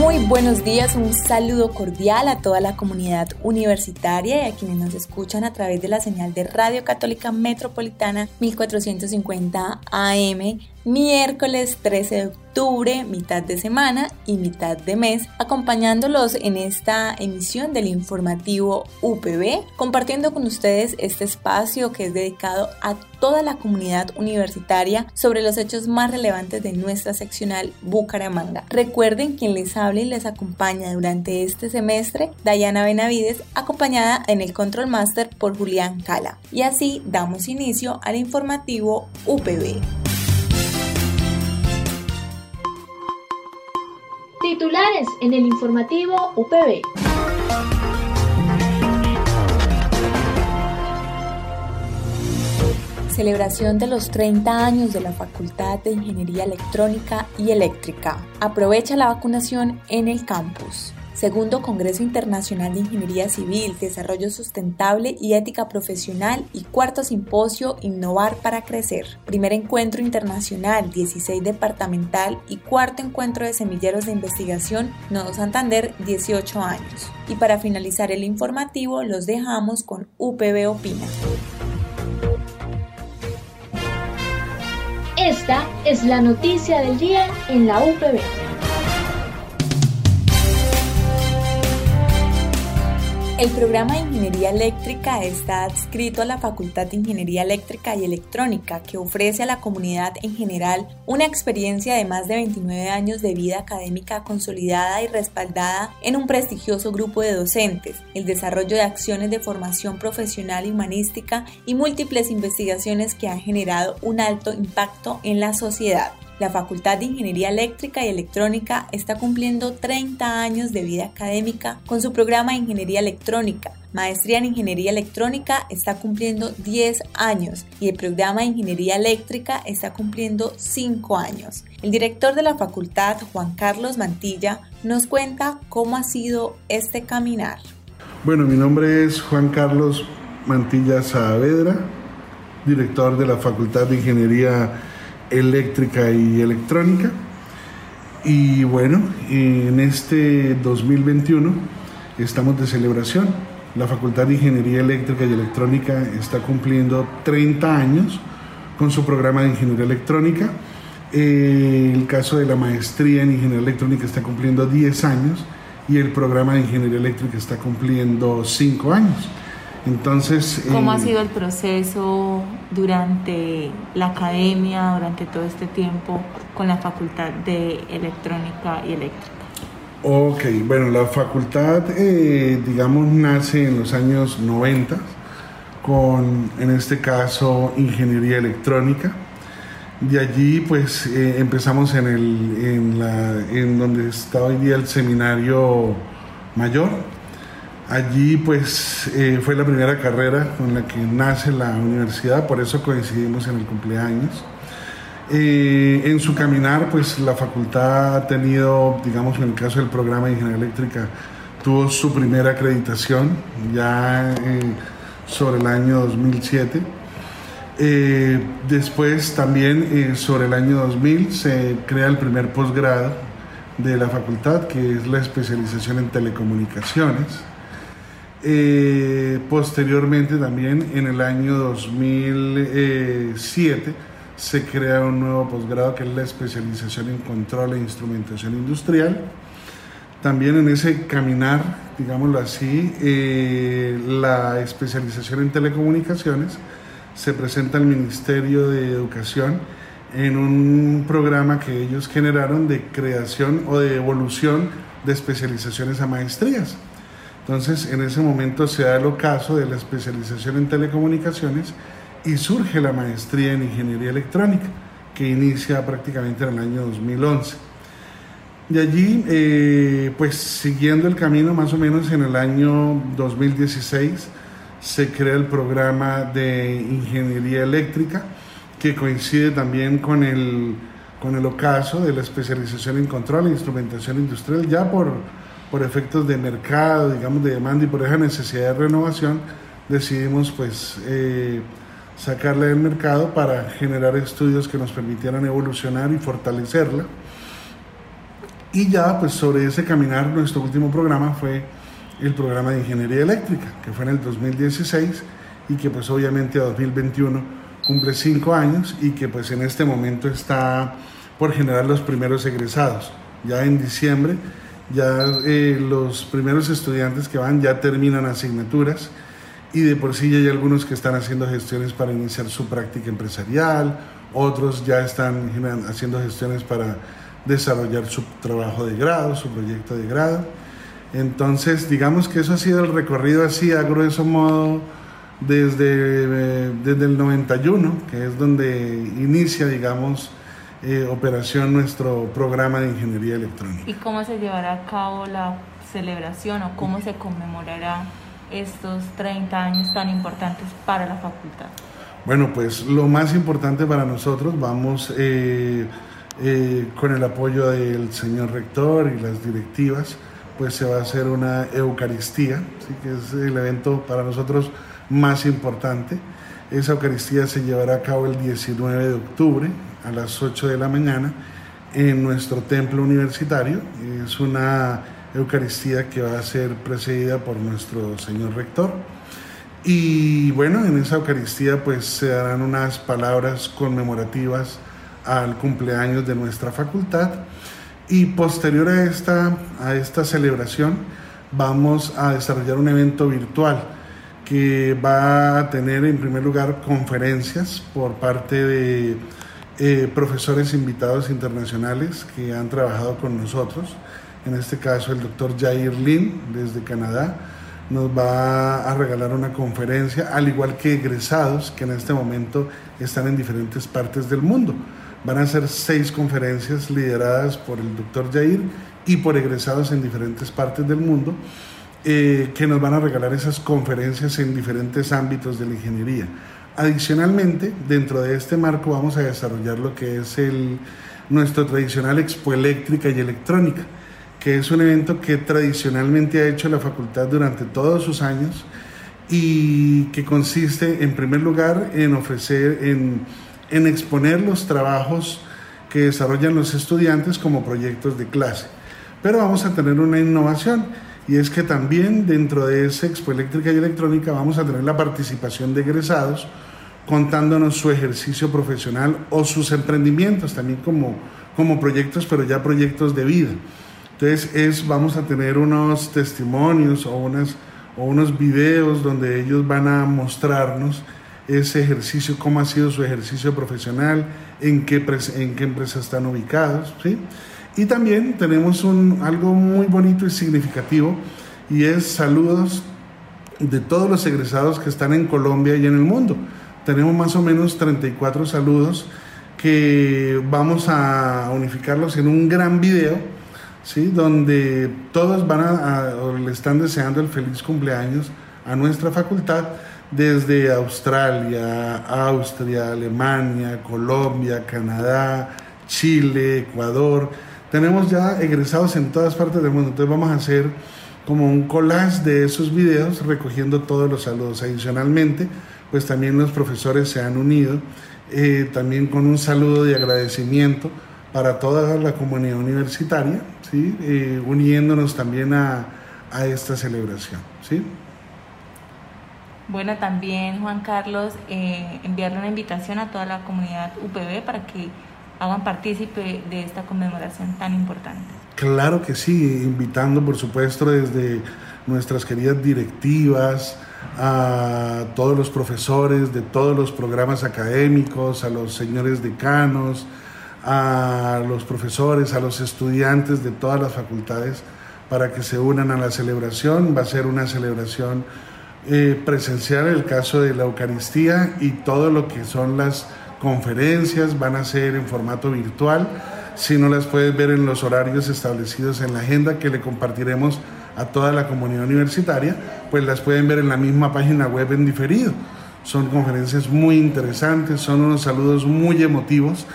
Muy buenos días, un saludo cordial a toda la comunidad universitaria y a quienes nos escuchan a través de la señal de Radio Católica Metropolitana 1450 AM miércoles 13 de octubre, mitad de semana y mitad de mes, acompañándolos en esta emisión del informativo UPB, compartiendo con ustedes este espacio que es dedicado a toda la comunidad universitaria sobre los hechos más relevantes de nuestra seccional Bucaramanga. Recuerden quien les habla y les acompaña durante este semestre, Dayana Benavides, acompañada en el Control Master por Julián Cala. Y así damos inicio al informativo UPB. Titulares en el informativo UPB. Celebración de los 30 años de la Facultad de Ingeniería Electrónica y Eléctrica. Aprovecha la vacunación en el campus. Segundo Congreso Internacional de Ingeniería Civil, Desarrollo Sustentable y Ética Profesional y cuarto Simposio Innovar para Crecer. Primer Encuentro Internacional, 16 Departamental y cuarto Encuentro de Semilleros de Investigación, Nodo Santander, 18 años. Y para finalizar el informativo, los dejamos con UPB Opina. Esta es la noticia del día en la UPB. El programa de Ingeniería Eléctrica está adscrito a la Facultad de Ingeniería Eléctrica y Electrónica, que ofrece a la comunidad en general una experiencia de más de 29 años de vida académica consolidada y respaldada en un prestigioso grupo de docentes, el desarrollo de acciones de formación profesional y humanística y múltiples investigaciones que han generado un alto impacto en la sociedad. La Facultad de Ingeniería Eléctrica y Electrónica está cumpliendo 30 años de vida académica con su programa de Ingeniería Electrónica. Maestría en Ingeniería Electrónica está cumpliendo 10 años y el programa de Ingeniería Eléctrica está cumpliendo 5 años. El director de la facultad, Juan Carlos Mantilla, nos cuenta cómo ha sido este caminar. Bueno, mi nombre es Juan Carlos Mantilla Saavedra, director de la Facultad de Ingeniería y electrónica. Y bueno, en este 2021 estamos de celebración. La Facultad de Ingeniería Eléctrica y Electrónica está cumpliendo 30 años con su programa de Ingeniería Electrónica. Eh, el caso de la maestría en Ingeniería Electrónica está cumpliendo 10 años y el programa de Ingeniería Eléctrica está cumpliendo 5 años. Entonces, ¿cómo ha eh, sido el proceso durante la academia, durante todo este tiempo con la Facultad de Electrónica y Eléctrica? Ok, bueno, la facultad, eh, digamos, nace en los años 90 con, en este caso, ingeniería electrónica. De allí, pues, eh, empezamos en, el, en, la, en donde está hoy día el seminario mayor, Allí pues eh, fue la primera carrera con la que nace la universidad, por eso coincidimos en el cumpleaños. Eh, en su caminar pues la facultad ha tenido, digamos en el caso del programa de Ingeniería Eléctrica, tuvo su primera acreditación ya eh, sobre el año 2007. después también sobre el año 2000 se crea el primer posgrado de la facultad que es la especialización en telecomunicaciones. Eh, posteriormente también en el año 2007 se crea un nuevo posgrado que es la especialización en control e instrumentación industrial. También en ese caminar, digámoslo así, eh, la especialización en telecomunicaciones se presenta al Ministerio de Educación en un programa que ellos generaron de creación o de evolución de especializaciones a maestrías. Entonces, en ese momento se da el ocaso de la especialización en telecomunicaciones y surge la maestría en ingeniería electrónica, que inicia prácticamente en el año 2011. De allí, eh, pues siguiendo el camino, más o menos en el año 2016, se crea el programa de ingeniería eléctrica, que coincide también con el, con el ocaso de la especialización en control e instrumentación industrial, ya por, por efectos de mercado, digamos, de demanda y por esa necesidad de renovación, decidimos pues eh, sacarla del mercado para generar estudios que nos permitieran evolucionar y fortalecerla. Y ya pues sobre ese caminar nuestro último programa fue el programa de ingeniería eléctrica, que fue en el 2016 y que pues obviamente a 2021 cumple cinco años y que pues en este momento está por generar los primeros egresados. Ya en diciembre ya eh, los primeros estudiantes que van ya terminan asignaturas y de por sí ya hay algunos que están haciendo gestiones para iniciar su práctica empresarial, otros ya están haciendo gestiones para desarrollar su trabajo de grado, su proyecto de grado. Entonces, digamos que eso ha sido el recorrido así a grueso modo desde, eh, desde el 91, que es donde inicia, digamos, eh, operación nuestro programa de ingeniería electrónica. ¿Y cómo se llevará a cabo la celebración o cómo se conmemorará estos 30 años tan importantes para la facultad? Bueno, pues lo más importante para nosotros, vamos eh, eh, con el apoyo del señor rector y las directivas, pues se va a hacer una Eucaristía, ¿sí? que es el evento para nosotros más importante. Esa Eucaristía se llevará a cabo el 19 de octubre a las 8 de la mañana en nuestro templo universitario. Es una Eucaristía que va a ser precedida por nuestro señor rector. Y bueno, en esa Eucaristía pues se darán unas palabras conmemorativas al cumpleaños de nuestra facultad y posterior a esta, a esta celebración vamos a desarrollar un evento virtual que va a tener en primer lugar conferencias por parte de eh, profesores invitados internacionales que han trabajado con nosotros en este caso el doctor Jair Lin desde Canadá, nos va a regalar una conferencia, al igual que egresados que en este momento están en diferentes partes del mundo. Van a ser seis conferencias lideradas por el doctor Jair y por egresados en diferentes partes del mundo, eh, que nos van a regalar esas conferencias en diferentes ámbitos de la ingeniería. Adicionalmente, dentro de este marco vamos a desarrollar lo que es el, nuestro tradicional Expo Eléctrica y Electrónica que es un evento que tradicionalmente ha hecho la facultad durante todos sus años y que consiste en primer lugar en ofrecer, en, en exponer los trabajos que desarrollan los estudiantes como proyectos de clase. Pero vamos a tener una innovación y es que también dentro de esa Expo Eléctrica y Electrónica vamos a tener la participación de egresados contándonos su ejercicio profesional o sus emprendimientos también como, como proyectos, pero ya proyectos de vida. Entonces es, vamos a tener unos testimonios o, unas, o unos videos donde ellos van a mostrarnos ese ejercicio, cómo ha sido su ejercicio profesional, en qué, en qué empresa están ubicados. ¿sí? Y también tenemos un, algo muy bonito y significativo y es saludos de todos los egresados que están en Colombia y en el mundo. Tenemos más o menos 34 saludos que vamos a unificarlos en un gran video ¿sí? donde todos van a, le están deseando el feliz cumpleaños a nuestra facultad desde Australia, Austria, Alemania, Colombia, Canadá, Chile, Ecuador. Tenemos ya egresados en todas partes del mundo, entonces vamos a hacer como un collage de esos videos recogiendo todos los saludos. Adicionalmente, pues también los profesores se han unido, eh, también con un saludo de agradecimiento para toda la comunidad universitaria, ¿sí? Eh, uniéndonos también a, a, esta celebración. ¿sí? Bueno, también Juan Carlos, eh, enviarle una invitación a toda la comunidad UPB para que hagan partícipe de esta conmemoración tan importante. Claro que sí, invitando por supuesto desde nuestras queridas directivas, a todos los profesores de todos los programas académicos, a los señores decanos, a los profesores, a los estudiantes de todas las facultades para que se unan a la celebración. Va a ser una celebración eh, presencial, el caso de la Eucaristía y todo lo que son las conferencias van a ser en formato virtual. Si no las puedes ver en los horarios establecidos en la agenda que le compartiremos a toda la comunidad universitaria, pues las pueden ver en la misma página web en diferido. Son conferencias muy interesantes, son unos saludos muy emotivos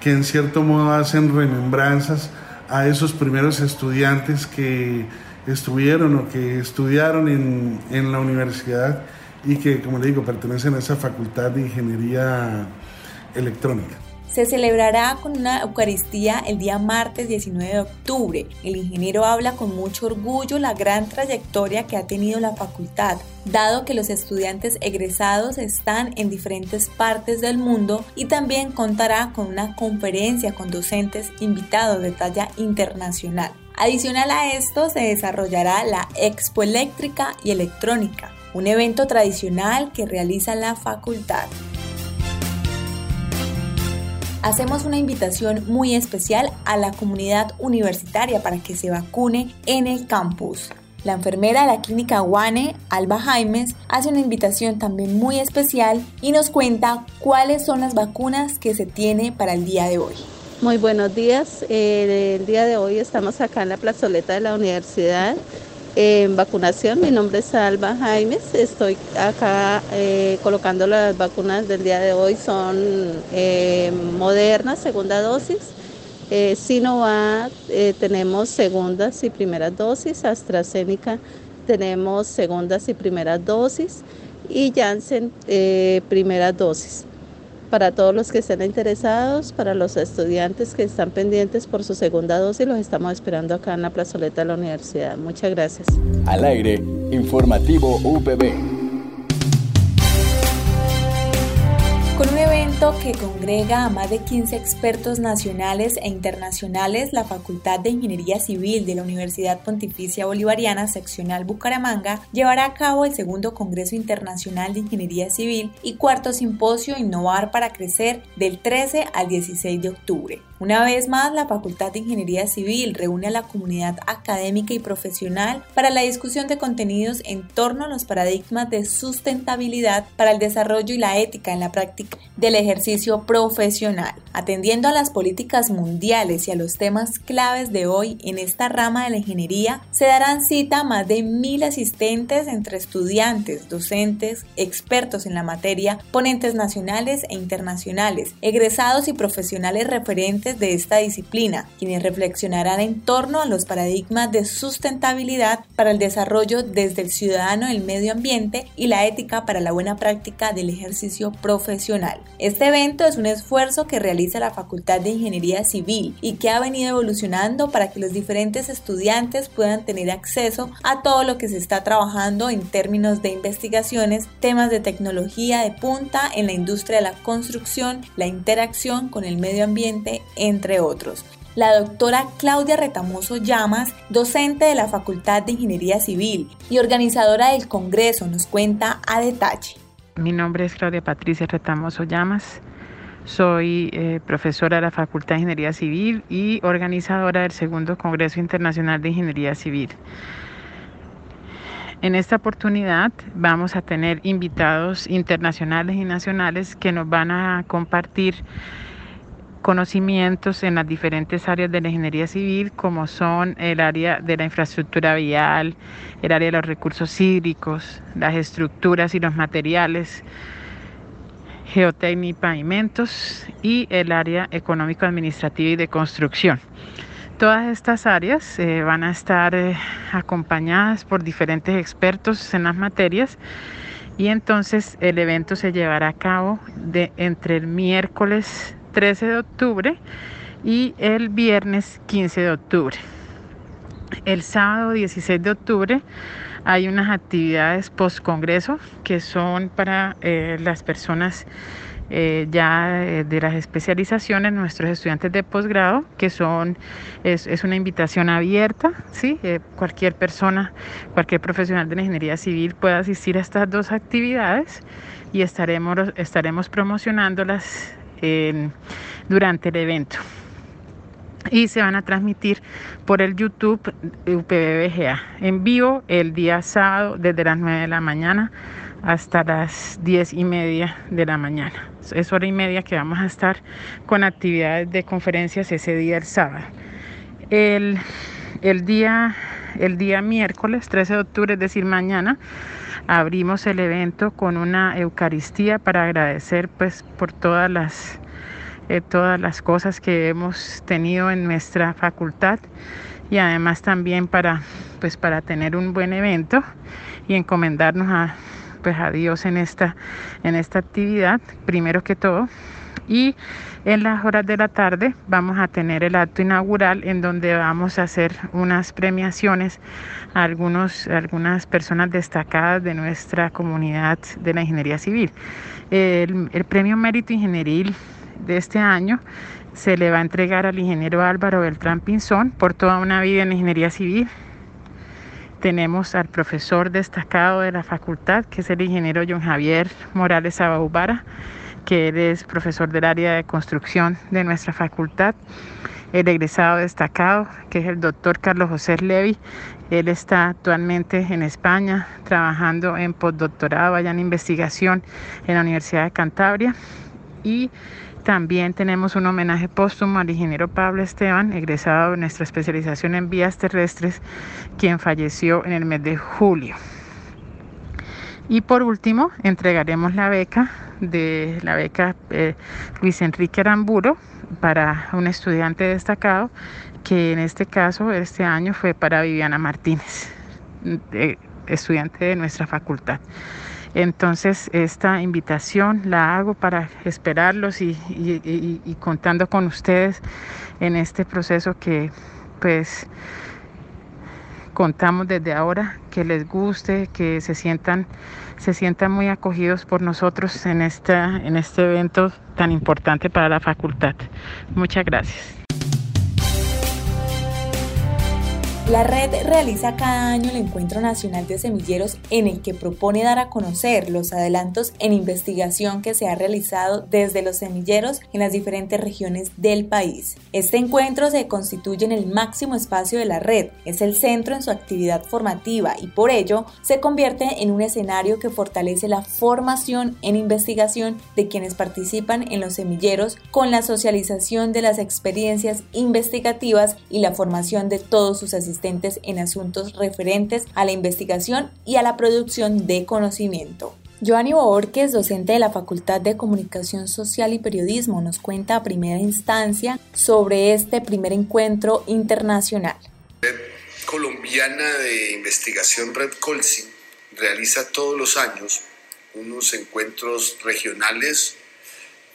que en cierto modo hacen remembranzas a esos primeros estudiantes que estuvieron o que estudiaron en, en la universidad y que, como le digo, pertenecen a esa facultad de ingeniería electrónica. Se celebrará con una Eucaristía el día martes 19 de octubre. El ingeniero habla con mucho orgullo la gran trayectoria que ha tenido la facultad, dado que los estudiantes egresados están en diferentes partes del mundo y también contará con una conferencia con docentes invitados de talla internacional. Adicional a esto se desarrollará la Expo Eléctrica y Electrónica, un evento tradicional que realiza la facultad hacemos una invitación muy especial a la comunidad universitaria para que se vacune en el campus. La enfermera de la clínica Guane, Alba Jaimes, hace una invitación también muy especial y nos cuenta cuáles son las vacunas que se tiene para el día de hoy. Muy buenos días. Eh, el día de hoy estamos acá en la plazoleta de la universidad en vacunación. Mi nombre es Alba Jaimes. Estoy acá eh, colocando las vacunas del día de hoy. Son eh, modernas, segunda dosis. Eh, Sinovac tenemos segundas y primeras dosis. AstraZeneca tenemos segundas y primeras dosis. Y Janssen primeras dosis para todos los que estén interesados, para los estudiantes que están pendientes por su segunda dosis, los estamos esperando acá en la plazoleta de la universidad. Muchas gracias. Al aire, informativo UPB. Que congrega a más de 15 expertos nacionales e internacionales, la Facultad de Ingeniería Civil de la Universidad Pontificia Bolivariana Seccional Bucaramanga llevará a cabo el segundo Congreso Internacional de Ingeniería Civil y cuarto simposio Innovar para Crecer del 13 al 16 de octubre. Una vez más, la Facultad de Ingeniería Civil reúne a la comunidad académica y profesional para la discusión de contenidos en torno a los paradigmas de sustentabilidad para el desarrollo y la ética en la práctica del ejercicio profesional. Atendiendo a las políticas mundiales y a los temas claves de hoy en esta rama de la ingeniería, se darán cita a más de mil asistentes entre estudiantes, docentes, expertos en la materia, ponentes nacionales e internacionales, egresados y profesionales referentes de esta disciplina, quienes reflexionarán en torno a los paradigmas de sustentabilidad para el desarrollo desde el ciudadano, el medio ambiente y la ética para la buena práctica del ejercicio profesional. Este evento es un esfuerzo que realiza la Facultad de Ingeniería Civil y que ha venido evolucionando para que los diferentes estudiantes puedan tener acceso a todo lo que se está trabajando en términos de investigaciones, temas de tecnología de punta en la industria de la construcción, la interacción con el medio ambiente, entre otros. La doctora Claudia Retamoso Llamas, docente de la Facultad de Ingeniería Civil y organizadora del Congreso, nos cuenta a detalle. Mi nombre es Claudia Patricia Retamoso Llamas. Soy eh, profesora de la Facultad de Ingeniería Civil y organizadora del segundo Congreso Internacional de Ingeniería Civil. En esta oportunidad vamos a tener invitados internacionales y nacionales que nos van a compartir conocimientos en las diferentes áreas de la ingeniería civil, como son el área de la infraestructura vial, el área de los recursos hídricos, las estructuras y los materiales, geotecnia y pavimentos y el área económico-administrativa y de construcción. Todas estas áreas eh, van a estar eh, acompañadas por diferentes expertos en las materias y entonces el evento se llevará a cabo de entre el miércoles 13 de octubre y el viernes 15 de octubre. El sábado 16 de octubre hay unas actividades post-congreso que son para eh, las personas eh, ya eh, de las especializaciones, nuestros estudiantes de posgrado, que son, es, es, una invitación abierta, ¿sí? cualquier persona, cualquier profesional de la ingeniería civil puede asistir a estas dos actividades y estaremos, estaremos promocionándolas durante el evento. y se van a transmitir por el YouTube UPBBGA en vivo el día sábado desde las 9 de la mañana hasta las 10 y media de la mañana. Es hora y media que vamos a estar con actividades de conferencias ese día el sábado. El, el día, el día miércoles 13 de octubre, es decir, mañana, abrimos el evento con una Eucaristía para agradecer pues por todas las, eh, todas las cosas que hemos tenido en nuestra facultad y además también para, pues, para tener un buen evento y encomendarnos a, pues, a Dios en esta, en esta actividad, primero que todo. Y en las horas de la tarde vamos a tener el acto inaugural en donde vamos a hacer unas premiaciones a algunos, algunas personas destacadas de nuestra comunidad de la ingeniería civil. El, premio Mérito Ingenieril de este año se le va a entregar al ingeniero Álvaro Beltrán Pinzón por toda una vida en ingeniería civil. Tenemos al profesor destacado de la facultad, que es el ingeniero John Javier Morales Abaubara que él es profesor del área de construcción de nuestra facultad. El egresado destacado, que es el doctor Carlos José Levy, él está actualmente en España trabajando en postdoctorado allá en investigación en la Universidad de Cantabria. Y también tenemos un homenaje póstumo al ingeniero Pablo Esteban, egresado de nuestra especialización en vías terrestres, quien falleció en el mes de julio. Y por último, entregaremos la beca de la beca eh, Luis Enrique Aramburo para un estudiante destacado, que en este caso, este año fue para Viviana Martínez, estudiante de nuestra facultad. Entonces, esta invitación la hago para esperarlos y, y contando con ustedes en este proceso que, pues, contamos desde ahora, que les guste, que se sientan, se sientan muy acogidos por nosotros en, esta, en este evento tan importante para la facultad. Muchas gracias. La red realiza cada año el Encuentro Nacional de Semilleros en el que propone dar a conocer los adelantos en investigación que se ha realizado desde los semilleros en las diferentes regiones del país. Este encuentro se constituye en el máximo espacio de la red, es el centro en su actividad formativa y por ello se convierte en un escenario que fortalece la formación en investigación de quienes participan en los semilleros con la socialización de las experiencias investigativas y la formación de todos sus asistentes en asuntos referentes a la investigación y a la producción de conocimiento. Joanny Borges, docente de la Facultad de Comunicación Social y Periodismo, nos cuenta a primera instancia sobre este primer encuentro internacional. Red colombiana de investigación Red Colsi realiza todos los años unos encuentros regionales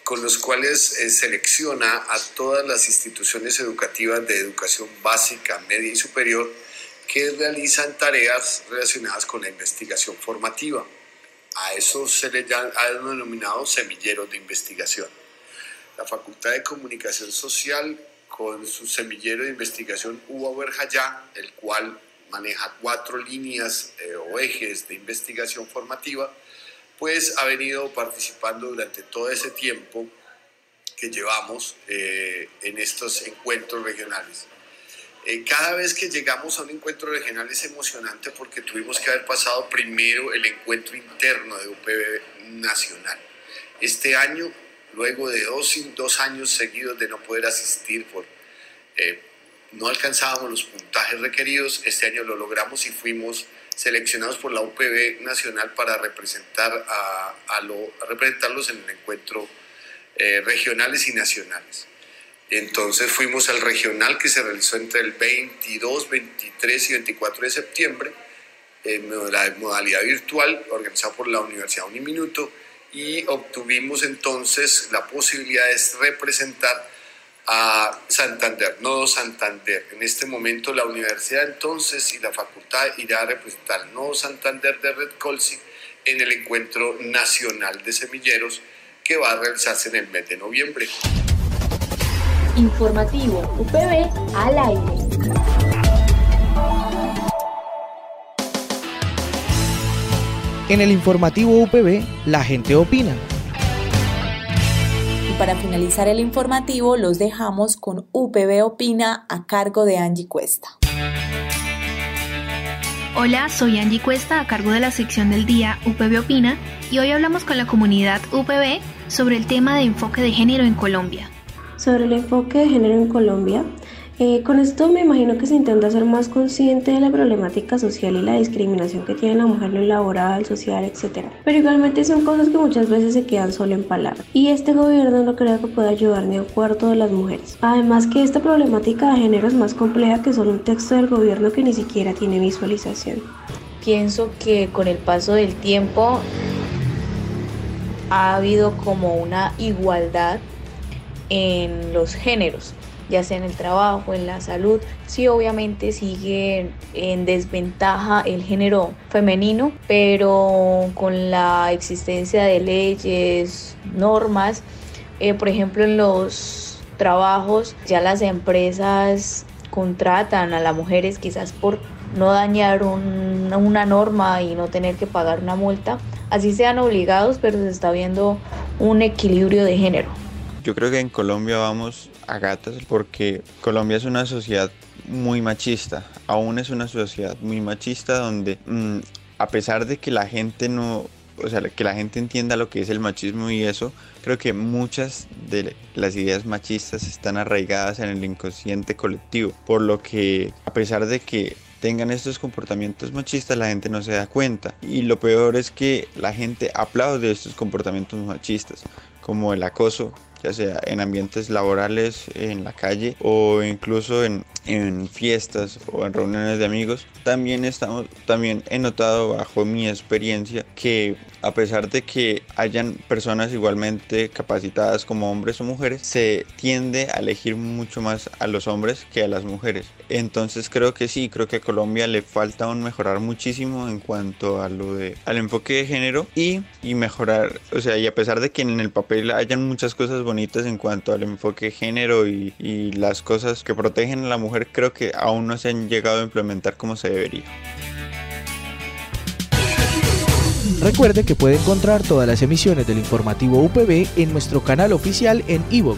con los cuales eh, selecciona a todas las instituciones educativas de educación básica, media y superior que realizan tareas relacionadas con la investigación formativa. A eso se le ha denominado semilleros de investigación. La Facultad de Comunicación Social, con su semillero de investigación UBA Berjayá, el cual maneja cuatro líneas eh, o ejes de investigación formativa, pues ha venido participando durante todo ese tiempo que llevamos eh, en estos encuentros regionales. Eh, cada vez que llegamos a un encuentro regional es emocionante porque tuvimos que haber pasado primero el encuentro interno de UPB nacional. Este año, luego de dos, dos años seguidos de no poder asistir por eh, no alcanzábamos los puntajes requeridos, este año lo logramos y fuimos seleccionados por la UPB Nacional para representar a, a, lo, representarlos en el encuentro eh, regionales y nacionales. Entonces fuimos al regional que se realizó entre el 22, 23 y 24 de septiembre, en la modalidad virtual, organizado por la Universidad Uniminuto, y obtuvimos entonces la posibilidad de representar a Santander, Nodo Santander. En este momento la universidad entonces y la facultad irá a representar Nodo Santander de Red Colsi en el encuentro nacional de semilleros que va a realizarse en el mes de noviembre. Informativo UPB al aire. En el informativo UPB, la gente opina para finalizar el informativo los dejamos con UPB Opina a cargo de Angie Cuesta. Hola, soy Angie Cuesta a cargo de la sección del día UPB Opina y hoy hablamos con la comunidad UPB sobre el tema de enfoque de género en Colombia. Sobre el enfoque de género en Colombia, eh, con esto me imagino que se intenta ser más consciente de la problemática social y la discriminación que tiene la mujer en lo laboral, social, etc. Pero igualmente son cosas que muchas veces se quedan solo en palabras. Y este gobierno no creo que pueda ayudar ni a un cuarto de las mujeres. Además que esta problemática de género es más compleja que solo un texto del gobierno que ni siquiera tiene visualización. Pienso que con el paso del tiempo ha habido como una igualdad en los géneros ya sea en el trabajo, en la salud. Sí, obviamente sigue en desventaja el género femenino, pero con la existencia de leyes, normas, eh, por ejemplo en los trabajos ya las empresas contratan a las mujeres quizás por no dañar una norma y no tener que pagar una multa, así sean obligados, pero se está viendo un equilibrio de género. Yo creo que en Colombia vamos a gatas porque Colombia es una sociedad muy machista, aún es una sociedad muy machista donde mm, a pesar de que la gente no, o sea, que la gente entienda lo que es el machismo y eso, creo que muchas de las ideas machistas están arraigadas en el inconsciente colectivo, por lo que a pesar de que tengan estos comportamientos machistas, la gente no se da cuenta. Y lo peor es que la gente aplaude estos comportamientos machistas, como el acoso, ya sea en ambientes laborales, en la calle o incluso en, en fiestas o en reuniones de amigos. También, estamos, también he notado bajo mi experiencia que a pesar de que hayan personas igualmente capacitadas como hombres o mujeres, se tiende a elegir mucho más a los hombres que a las mujeres. Entonces creo que sí, creo que a Colombia le falta aún mejorar muchísimo en cuanto a lo de al enfoque de género y, y mejorar, o sea, y a pesar de que en el papel hayan muchas cosas bonitas en cuanto al enfoque género y, y las cosas que protegen a la mujer, creo que aún no se han llegado a implementar como se debería. Recuerde que puede encontrar todas las emisiones del informativo UPB en nuestro canal oficial en iVoox,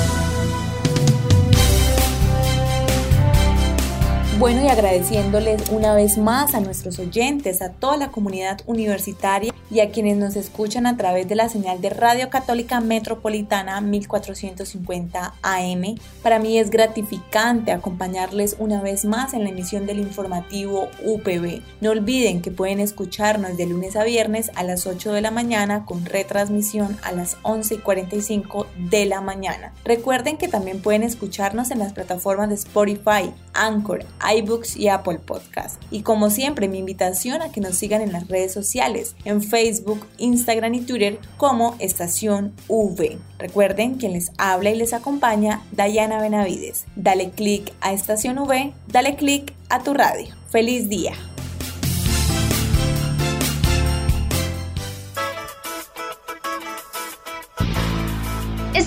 Bueno, y agradeciéndoles una vez más a nuestros oyentes, a toda la comunidad universitaria y a quienes nos escuchan a través de la señal de Radio Católica Metropolitana 1450 AM. Para mí es gratificante acompañarles una vez más en la emisión del informativo UPB. No olviden que pueden escucharnos de lunes a viernes a las 8 de la mañana con retransmisión a las 11 y 45 de la mañana. Recuerden que también pueden escucharnos en las plataformas de Spotify, Anchor, iBooks y Apple Podcast. Y como siempre, mi invitación a que nos sigan en las redes sociales, en Facebook, Instagram y Twitter como Estación V. Recuerden, quien les habla y les acompaña, Dayana Benavides. Dale click a Estación V, dale click a tu radio. ¡Feliz día!